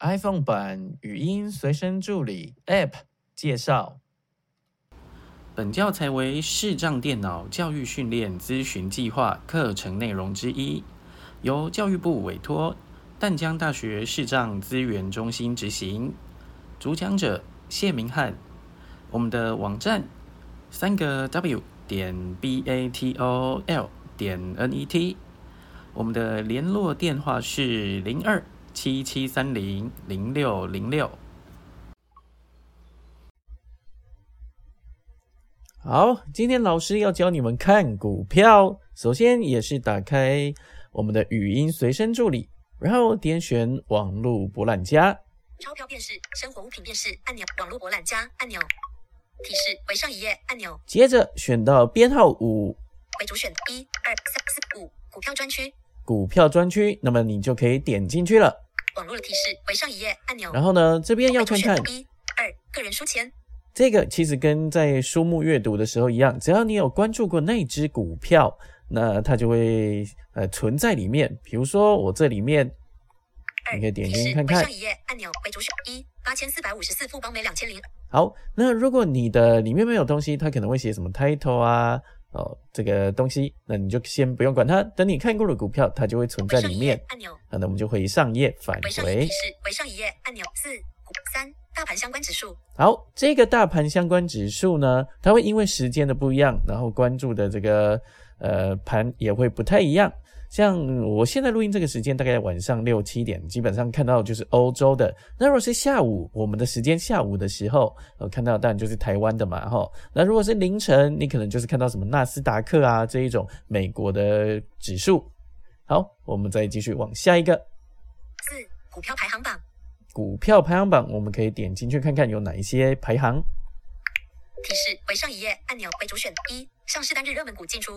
iPhone 版语音随身助理 App 介绍。本教材为视障电脑教育训练咨询计划课程内容之一，由教育部委托淡江大学视障资源中心执行。主讲者谢明翰。我们的网站三个 W 点 B A T O L 点 N E T。我们的联络电话是零二七七三零零六零六。好，今天老师要教你们看股票。首先也是打开我们的语音随身助理，然后点选网络博览家。钞票辨识、生活物品辨识按钮、网络博览家按钮。提示为上一页按钮。接着选到编号五为主选一二三四五股票专区。股票专区，那么你就可以点进去了。网络的提示为上一页按钮。然后呢，这边要看看一二个人书签。这个其实跟在书目阅读的时候一样，只要你有关注过那只股票，那它就会呃存在里面。比如说我这里面，你可以点进去看看。上一页按钮为主选一八千四百五十四富邦每两千零。好，那如果你的里面没有东西，它可能会写什么 title 啊，哦这个东西，那你就先不用管它。等你看过了股票，它就会存在里面。按钮。好，那我们就回上页返回。提示为上一页按钮四三。大盘相关指数，好，这个大盘相关指数呢，它会因为时间的不一样，然后关注的这个呃盘也会不太一样。像我现在录音这个时间，大概晚上六七点，基本上看到就是欧洲的。那如果是下午，我们的时间下午的时候，呃，看到当然就是台湾的嘛，哈。那如果是凌晨，你可能就是看到什么纳斯达克啊这一种美国的指数。好，我们再继续往下一个。四股票排行榜。股票排行榜，我们可以点进去看看有哪一些排行。提示为上一页按钮为主选一上市单日热门股进出，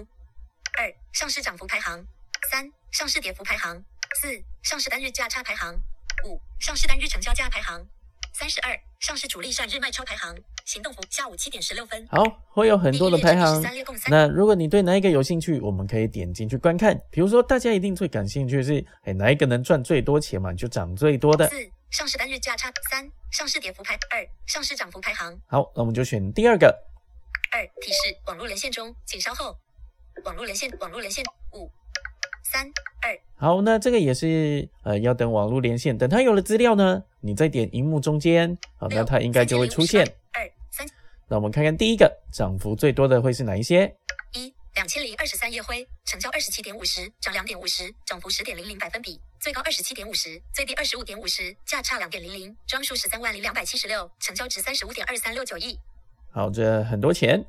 二上市涨幅排行，三上市跌幅排行，四上市单日价差排行，五上市单日成交价排行。三十二，上市主力算日卖超排行，行动服下午七点十六分。好，会有很多的排行。那如果你对哪一个有兴趣，我们可以点进去观看。比如说，大家一定最感兴趣的是，哎，哪一个能赚最多钱嘛？就涨最多的。四，上市单日价差。三，上市跌幅排。二，上市涨幅排行。好，那我们就选第二个。二，提示网络连线中，请稍后。网络连线，网络连线。五。三二好，那这个也是呃，要等网络连线，等它有了资料呢，你再点荧幕中间，好，那它应该就会出现。二三，那我们看看第一个涨幅最多的会是哪一些？一两千零二十三夜辉，成交二十七点五十，涨两点五十，涨幅十点零零百分比，最高二十七点五十，最低二十五点五十，价差两点零零，张数十三万零两百七十六，成交值三十五点二三六九亿。好，这很多钱。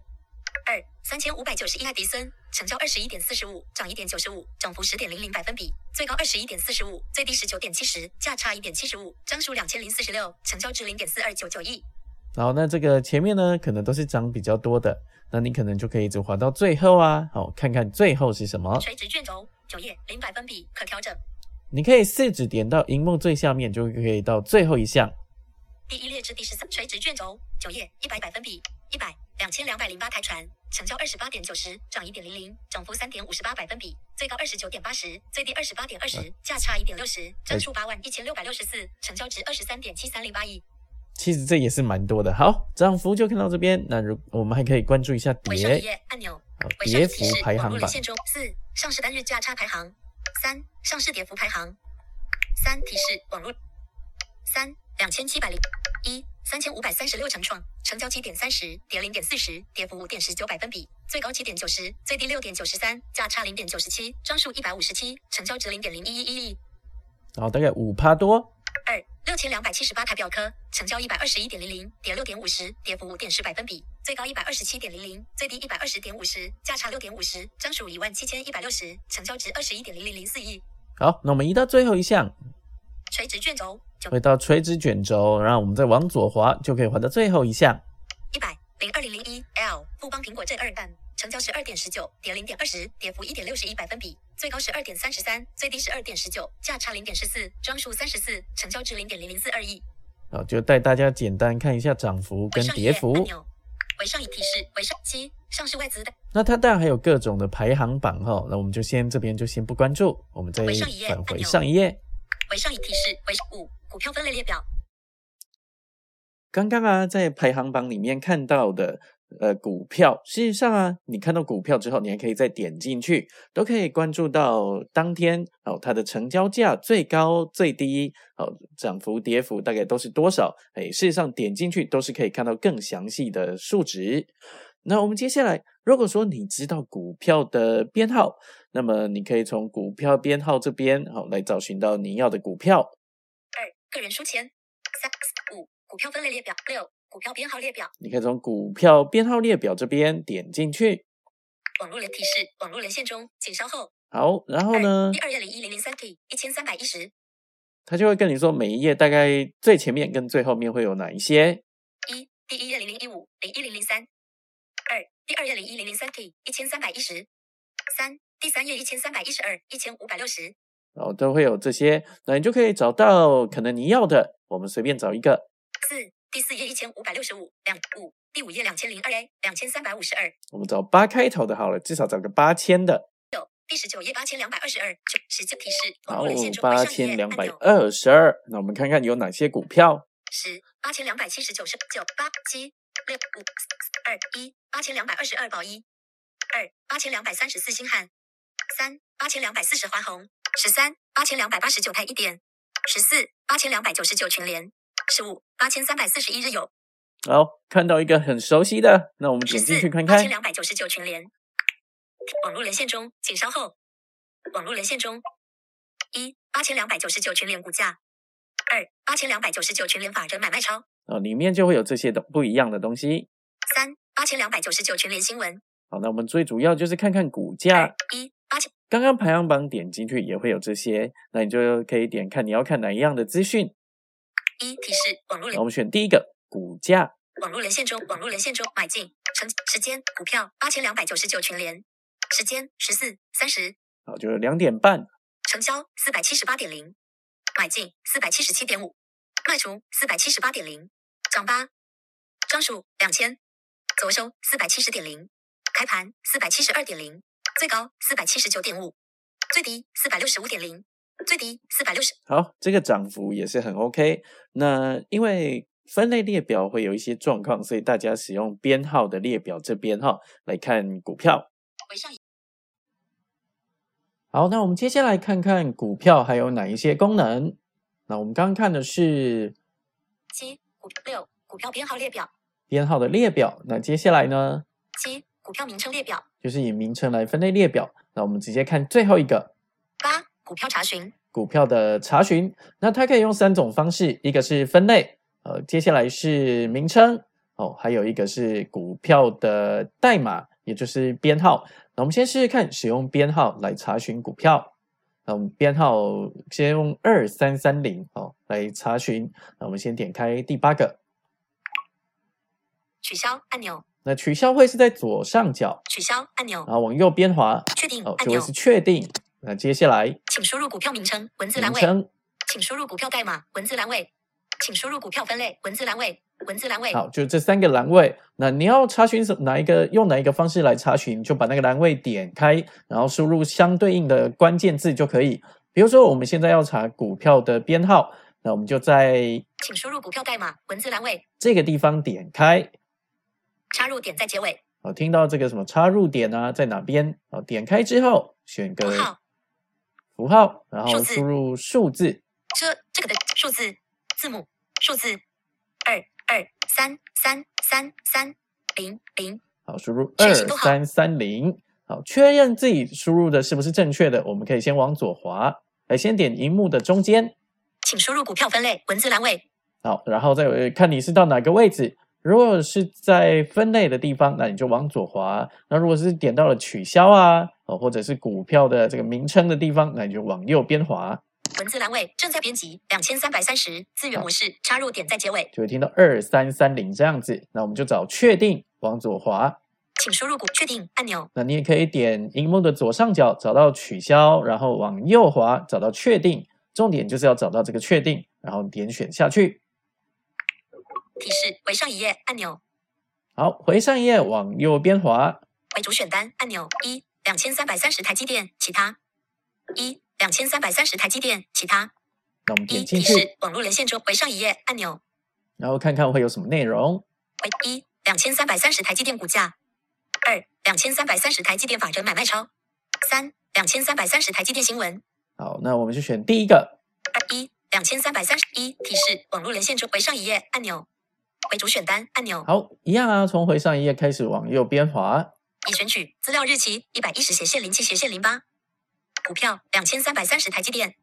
二三千五百九十一爱迪森，成交二十一点四十五，涨一点九十五，涨幅十点零零百分比，最高二十一点四十五，最低十九点七十，价差一点七十五，张数两千零四十六，成交值零点四二九九亿。好，那这个前面呢，可能都是涨比较多的，那你可能就可以一直滑到最后啊，好，看看最后是什么。垂直卷轴九页零百分比可调整，你可以四指点到荧幕最下面，就可以到最后一项。第一列至第十三垂直卷轴九页一百百分比一百两千两百零八台船。成交二十八点九十，涨一点零零，涨幅三点五十八百分比，最高二十九点八十，最低二十八点二十，价差一点六十，张数八万一千六百六十四，成交值二十三点七三零八亿。其实这也是蛮多的。好，涨幅就看到这边。那如我们还可以关注一下跌按钮，跌幅排行榜。四上市单日价差排行，三上市跌幅排行，三提示网络，三两千七百零一。三千五百三十六成创，成交七点三十，跌零点四十，跌幅五点十九百分比，最高七点九十，最低六点九十三，价差零点九十七，张数一百五十七，成交值零点零一一一亿。好，大概五趴多。二六千两百七十八台表科，成交一百二十一点零零，跌六点五十，跌幅五点十百分比，最高一百二十七点零零，最低一百二十点五十，价差六点五十，张数一万七千一百六十，成交值二十一点零零零四亿。好，那我们移到最后一项。垂直卷轴，回到垂直卷轴，然后我们再往左滑，就可以滑到最后一项。一百零二零零一 L 富邦苹果正二弹，成交十二点十九，跌零点二十，跌幅一点六十一百分比，最高十二点三十三，最低十二点十九，价差零点十四，张数三十四，成交值零点零零四二亿。好，就带大家简单看一下涨幅跟跌幅。为上一提示，为上七上市外资的。那它当然还有各种的排行榜哈，那我们就先这边就先不关注，我们再返回上一页。为上一提示为五股票分类列表。刚刚啊，在排行榜里面看到的呃股票，事实上啊，你看到股票之后，你还可以再点进去，都可以关注到当天哦它的成交价最高最低哦涨幅跌幅大概都是多少？哎，事实上点进去都是可以看到更详细的数值。那我们接下来，如果说你知道股票的编号，那么你可以从股票编号这边好来找寻到你要的股票。二个人书签，三五股票分类列表，六股票编号列表，你可以从股票编号列表这边点进去。网络连提示，网络连线中，请稍后。好，然后呢第，二页零一零零三 T 一千三百一十他就会跟你说每一页大概最前面跟最后面会有哪一些。一第一页零零一五零一零零三，二第二页零一零零三 T 一千三百一十三，第三页一千三百一十二一千五百六十然后都会有这些，那你就可以找到可能你要的，我们随便找一个。四第四页一千五百六十五两五第五页两千零二 A 两千三百五十二我们找八开头的好了，至少找个八千的。九第十九页八千两百二十二九十九提示网好络连线，中八千两百二十二。那我们看看有哪些股票。十八千两百七十九十九八七六五二一八千两百二十二宝一二八千两百三十四星汉三八千两百四十华虹十三八千两百八十九泰一点十四八千两百九十九群联十五八千三百四十一日友好，看到一个很熟悉的，那我们点进去看看。八千两百九十九群联网络连线中，请稍后。网络连线中，一八千两百九十九群联股价，二八千两百九十九群联法人买卖超，哦，里面就会有这些的不一样的东西。三八千两百九十九群联新闻，好，那我们最主要就是看看股价。一刚刚排行榜点进去也会有这些，那你就可以点看你要看哪一样的资讯。一提示网络连那我们选第一个股价，网络连线中，网络连线中买进成时间股票八千两百九十九群联，时间十四三十，好，就是两点半。成交四百七十八点零，买进四百七十七点五，卖出四百七十八点零，涨八，张数两千，左收四百七十点零，开盘四百七十二点零，最高四百七十九点五，最低四百六十五点零，最低四百六十。好，这个涨幅也是很 OK。那因为分类列表会有一些状况，所以大家使用编号的列表这边哈来看股票。好，那我们接下来看看股票还有哪一些功能。那我们刚刚看的是七股六股票编号列表，编号的列表，那接下来呢，七股票名称列表，就是以名称来分类列表。那我们直接看最后一个八股票查询，股票的查询。那它可以用三种方式，一个是分类，呃，接下来是名称，哦，还有一个是股票的代码，也就是编号。那我们先试试看，使用编号来查询股票。那我们编号先用二三三零哦来查询。那我们先点开第八个，取消按钮，那取消会是在左上角，取消按钮，然后往右边滑，确定按钮哦就会是，确定。那接下来请输入股票名称文字栏位，请输入股票代码文字栏位，请输入股票分类文字栏位，文字栏位，好，就这三个栏位。那你要查询什哪一个，用哪一个方式来查询，就把那个栏位点开，然后输入相对应的关键字就可以。比如说，我们现在要查股票的编号，那我们就在请输入股票代码文字栏位，这个地方点开。插入点在结尾，好，听到这个什么插入点啊，在哪边？好，点开之后选个符号，符号，然后输入数字。这这个的数字字母数字二二三三三三零零，好，输入二三三零。好，确认自己输入的是不是正确的，我们可以先往左滑，来先点荧幕的中间，请输入股票分类文字栏位，好，然后再呃看你是到哪个位置。如果是在分类的地方，那你就往左滑；那如果是点到了取消啊，哦，或者是股票的这个名称的地方，那你就往右边滑，文字栏位正在编辑两千三百三十资源模式，插入点在结尾，就会听到二三三零这样子。那我们就找确定，往左滑。请输入股确定按钮，那你也可以点荧幕的左上角找到取消，然后往右滑找到确定。重点就是要找到这个确定，然后点选下去。提示回上一页按钮，好，回上一页，往右边滑。为主选单按钮一两千三百三十台积电其他一两千三百三十台积电其他那我们点一进去，提示网络连线中回上一页按钮。然后看看会有什么内容。为一两千三百三十台积电股价，二两千三百三十台积电法人买卖超，三两千三百三十台积电新闻，好，那我们就选第一个。二一两千三百三十一提示网络连线中回上一页按钮，为主选单按钮，好，一样啊，从回上一页开始往右边滑。已选取资料日期一百一十斜线零七斜线零八，股票两千三百三十台积电，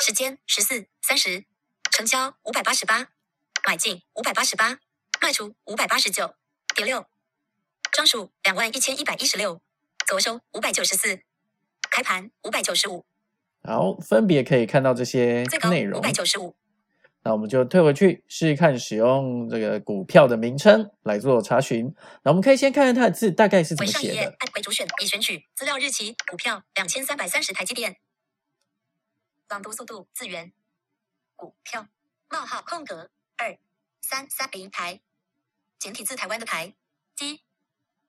时间十四三十，成交五百八十八，买进五百八十八，卖出五百八十九点六，张数两万一千一百一十六，左收五百九十四，开盘五百九十五，好，分别可以看到这些最高内容。五。百九十五，那我们就退回去试试看，使用这个股票的名称来做查询。那我们可以先看看它的字大概是怎么回上一页写的。按回主选已选取资料日期股票两千三百三十台积电，朗读速度字源，股票冒号空格二三三零台，简体字台湾的台，积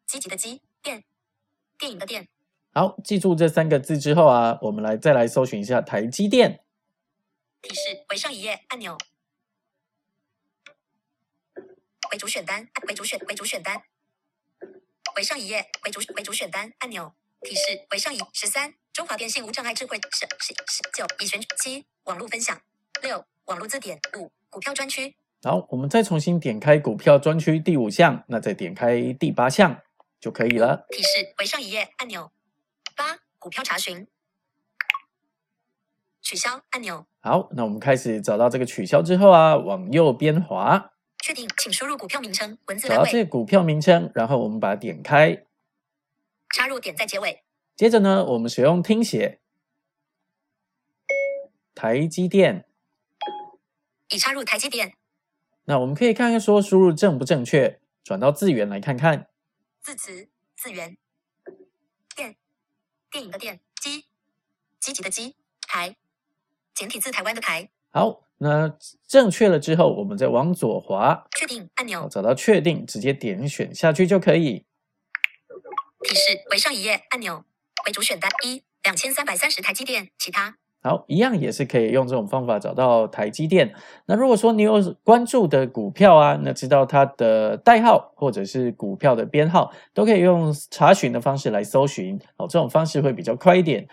积极的积电电影的电，好，记住这三个字之后啊，我们来再来搜寻一下台积电。提示回上一页按钮，回主选单回主选回主选单，回上一页回主回主选单按钮，提示回上一十三中华电信无障碍智慧十十十九已选七网络分享。六网络字典。五股票专区好，我们再重新点开股票专区第五项，那再点开第八项就可以了。提示回上一页按钮。八股票查询取消按钮好，那我们开始找到这个取消之后啊，往右边滑，确定请输入股票名称文字找栏位到这个股票名称，然后我们把它点开。插入点在结尾接着呢，我们使用听写，台积电。已插入台积电那我们可以看看说输入正不正确，转到字源来看看。字词字源，电，电影的电，机，积极的积，台，简体字台湾的台，好，那正确了之后，我们再往左滑，确定按钮，找到确定，直接点选下去就可以。提示回上一页按钮，为主选单一两千三百三十台积电，其他好，一样也是可以用这种方法找到台积电。那如果说你有关注的股票啊，那知道它的代号或者是股票的编号，都可以用查询的方式来搜寻。哦，这种方式会比较快一点。